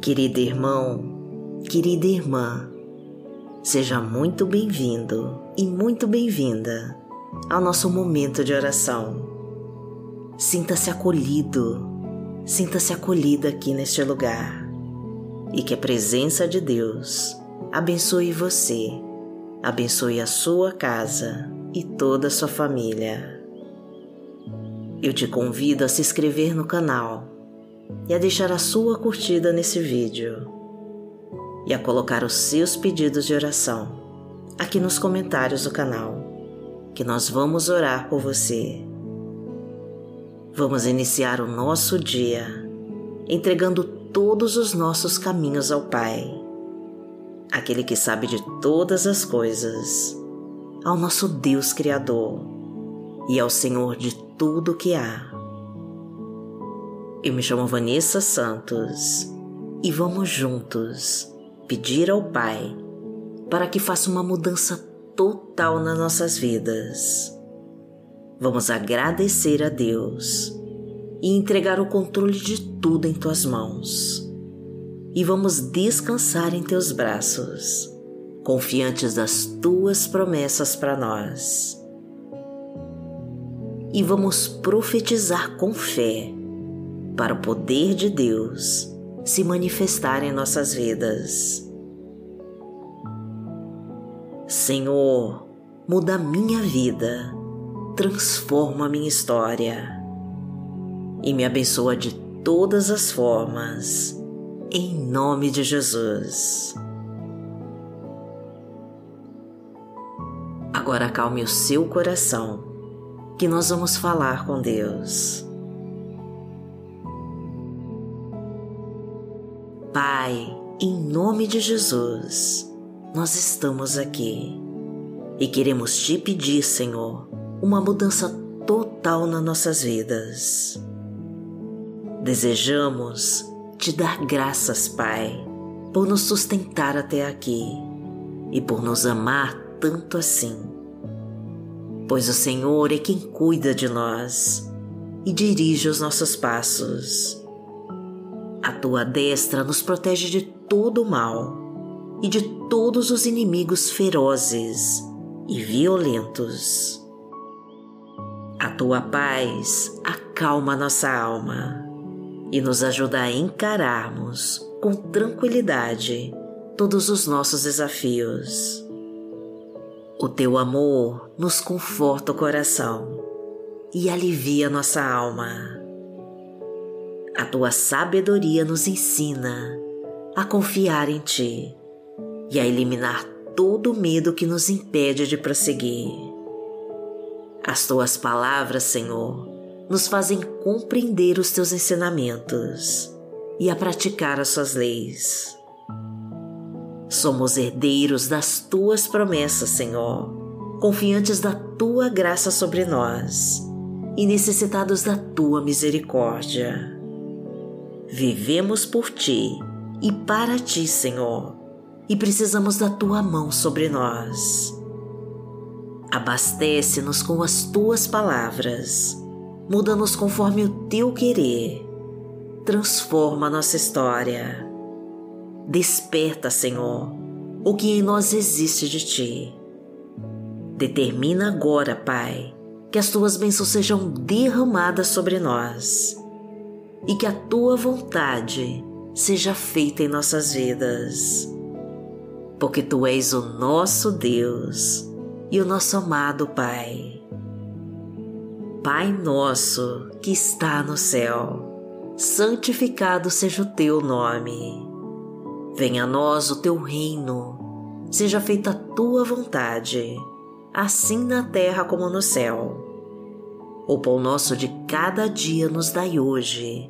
Querido irmão, querida irmã, seja muito bem-vindo e muito bem-vinda ao nosso momento de oração. Sinta-se acolhido, sinta-se acolhida aqui neste lugar e que a presença de Deus abençoe você, abençoe a sua casa e toda a sua família. Eu te convido a se inscrever no canal e a deixar a sua curtida nesse vídeo e a colocar os seus pedidos de oração aqui nos comentários do canal, que nós vamos orar por você. Vamos iniciar o nosso dia entregando todos os nossos caminhos ao Pai, aquele que sabe de todas as coisas, ao nosso Deus Criador e ao Senhor de tudo que há. Eu me chamo Vanessa Santos e vamos juntos pedir ao Pai para que faça uma mudança total nas nossas vidas. Vamos agradecer a Deus e entregar o controle de tudo em tuas mãos. E vamos descansar em teus braços, confiantes das tuas promessas para nós e vamos profetizar com fé para o poder de Deus se manifestar em nossas vidas. Senhor, muda a minha vida, transforma a minha história e me abençoa de todas as formas, em nome de Jesus. Agora acalme o seu coração que nós vamos falar com Deus. Pai, em nome de Jesus, nós estamos aqui e queremos te pedir, Senhor, uma mudança total nas nossas vidas. Desejamos te dar graças, Pai, por nos sustentar até aqui e por nos amar tanto assim pois o Senhor é quem cuida de nós e dirige os nossos passos. A tua destra nos protege de todo o mal e de todos os inimigos ferozes e violentos. A tua paz acalma nossa alma e nos ajuda a encararmos com tranquilidade todos os nossos desafios. O teu amor nos conforta o coração e alivia nossa alma. A tua sabedoria nos ensina a confiar em ti e a eliminar todo o medo que nos impede de prosseguir. As tuas palavras, Senhor, nos fazem compreender os teus ensinamentos e a praticar as suas leis. Somos herdeiros das tuas promessas, Senhor, confiantes da tua graça sobre nós e necessitados da tua misericórdia. Vivemos por ti e para ti, Senhor, e precisamos da tua mão sobre nós. Abastece-nos com as tuas palavras, muda-nos conforme o teu querer, transforma nossa história Desperta, Senhor, o que em nós existe de ti. Determina agora, Pai, que as tuas bênçãos sejam derramadas sobre nós e que a tua vontade seja feita em nossas vidas. Porque tu és o nosso Deus e o nosso amado Pai. Pai nosso que está no céu, santificado seja o teu nome Venha a nós o teu reino, seja feita a tua vontade, assim na terra como no céu. O pão nosso de cada dia nos dai hoje.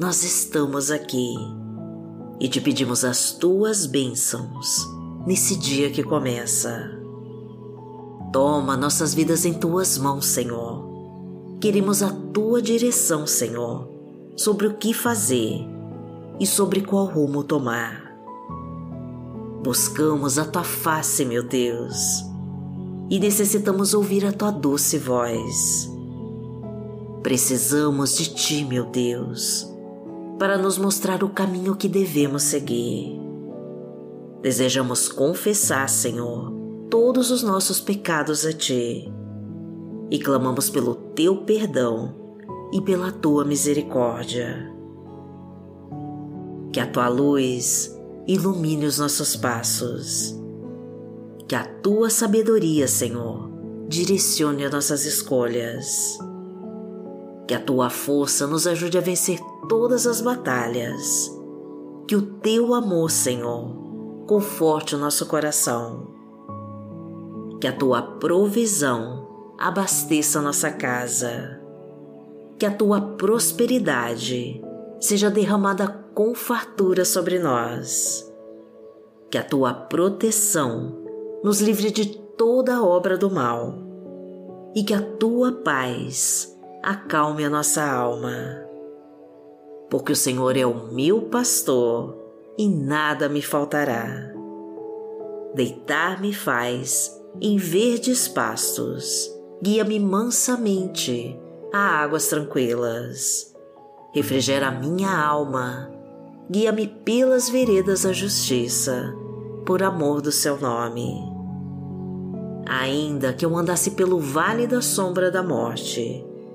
nós estamos aqui e te pedimos as tuas bênçãos nesse dia que começa. Toma nossas vidas em tuas mãos, Senhor. Queremos a tua direção, Senhor, sobre o que fazer e sobre qual rumo tomar. Buscamos a tua face, meu Deus, e necessitamos ouvir a tua doce voz. Precisamos de ti, meu Deus, para nos mostrar o caminho que devemos seguir. Desejamos confessar, Senhor, todos os nossos pecados a Ti e clamamos pelo Teu perdão e pela Tua misericórdia. Que a Tua luz ilumine os nossos passos. Que a Tua sabedoria, Senhor, direcione as nossas escolhas. Que a Tua força nos ajude a vencer todas as batalhas. Que o Teu amor, Senhor, conforte o nosso coração. Que a tua provisão abasteça nossa casa. Que a tua prosperidade seja derramada com fartura sobre nós. Que a tua proteção nos livre de toda obra do mal. E que a tua paz acalme a nossa alma. Porque o Senhor é o meu pastor e nada me faltará. Deitar-me faz em verdes pastos, guia-me mansamente a águas tranquilas. Refrigera minha alma, guia-me pelas veredas da justiça, por amor do seu nome. Ainda que eu andasse pelo vale da sombra da morte,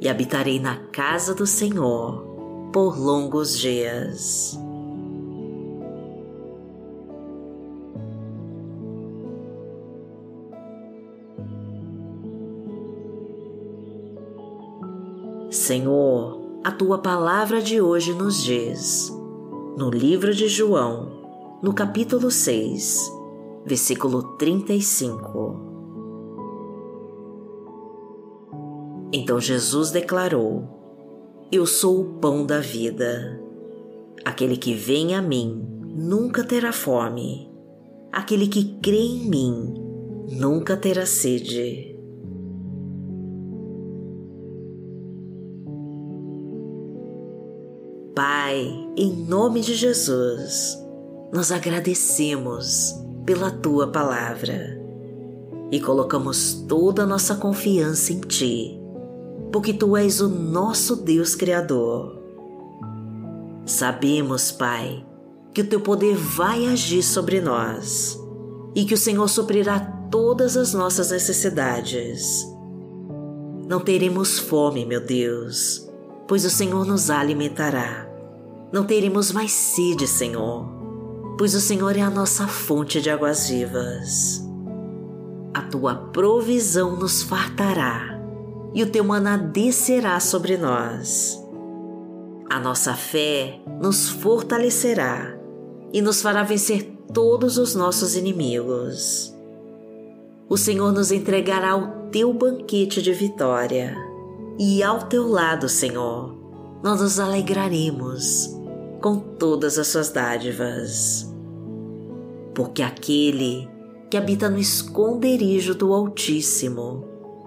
e habitarei na casa do Senhor por longos dias. Senhor, a tua palavra de hoje nos diz, no livro de João, no capítulo 6, versículo 35. Então Jesus declarou: Eu sou o pão da vida. Aquele que vem a mim nunca terá fome. Aquele que crê em mim nunca terá sede. Pai, em nome de Jesus, nós agradecemos pela tua palavra e colocamos toda a nossa confiança em Ti, porque Tu és o nosso Deus Criador. Sabemos, Pai, que o Teu poder vai agir sobre nós e que o Senhor suprirá todas as nossas necessidades. Não teremos fome, meu Deus, pois o Senhor nos alimentará não teremos mais sede, Senhor, pois o Senhor é a nossa fonte de águas vivas. A tua provisão nos fartará e o teu maná descerá sobre nós. A nossa fé nos fortalecerá e nos fará vencer todos os nossos inimigos. O Senhor nos entregará o teu banquete de vitória, e ao teu lado, Senhor, nós nos alegraremos com todas as suas dádivas. Porque aquele que habita no esconderijo do Altíssimo,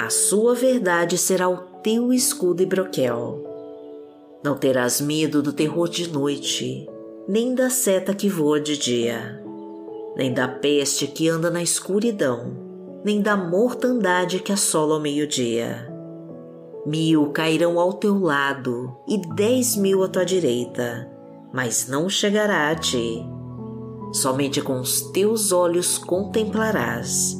A sua verdade será o teu escudo e broquel. Não terás medo do terror de noite, nem da seta que voa de dia, nem da peste que anda na escuridão, nem da mortandade que assola ao meio-dia. Mil cairão ao teu lado e dez mil à tua direita, mas não chegará a ti. Somente com os teus olhos contemplarás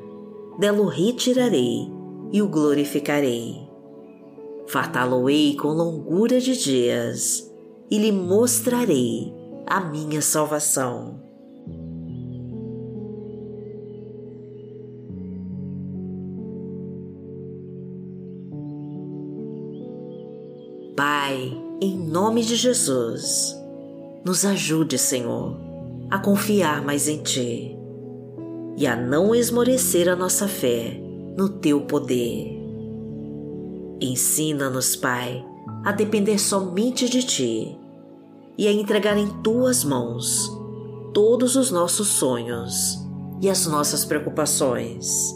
dela o retirarei e o glorificarei. Fartá-lo-ei com longura de dias e lhe mostrarei a minha salvação. Pai, em nome de Jesus, nos ajude, Senhor, a confiar mais em Ti e a não esmorecer a nossa fé no Teu poder. Ensina-nos, Pai, a depender somente de Ti e a entregar em Tuas mãos todos os nossos sonhos e as nossas preocupações.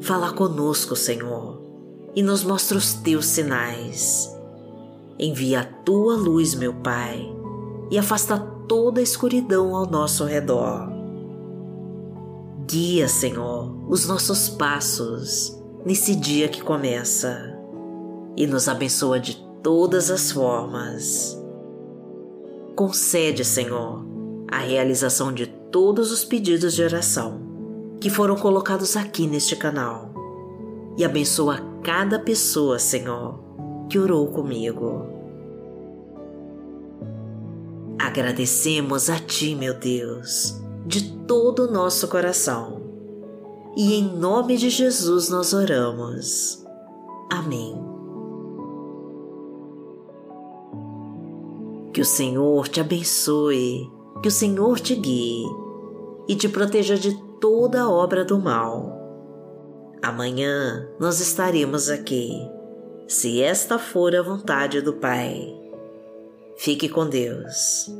Fala conosco, Senhor e nos mostra os teus sinais. Envia a tua luz, meu Pai, e afasta toda a escuridão ao nosso redor. Guia, Senhor, os nossos passos nesse dia que começa e nos abençoa de todas as formas. Concede, Senhor, a realização de todos os pedidos de oração que foram colocados aqui neste canal e abençoa cada pessoa, Senhor, que orou comigo. Agradecemos a Ti, meu Deus, de todo o nosso coração. E em nome de Jesus nós oramos. Amém. Que o Senhor te abençoe, que o Senhor te guie e te proteja de toda obra do mal Amanhã nós estaremos aqui, se esta for a vontade do Pai. Fique com Deus.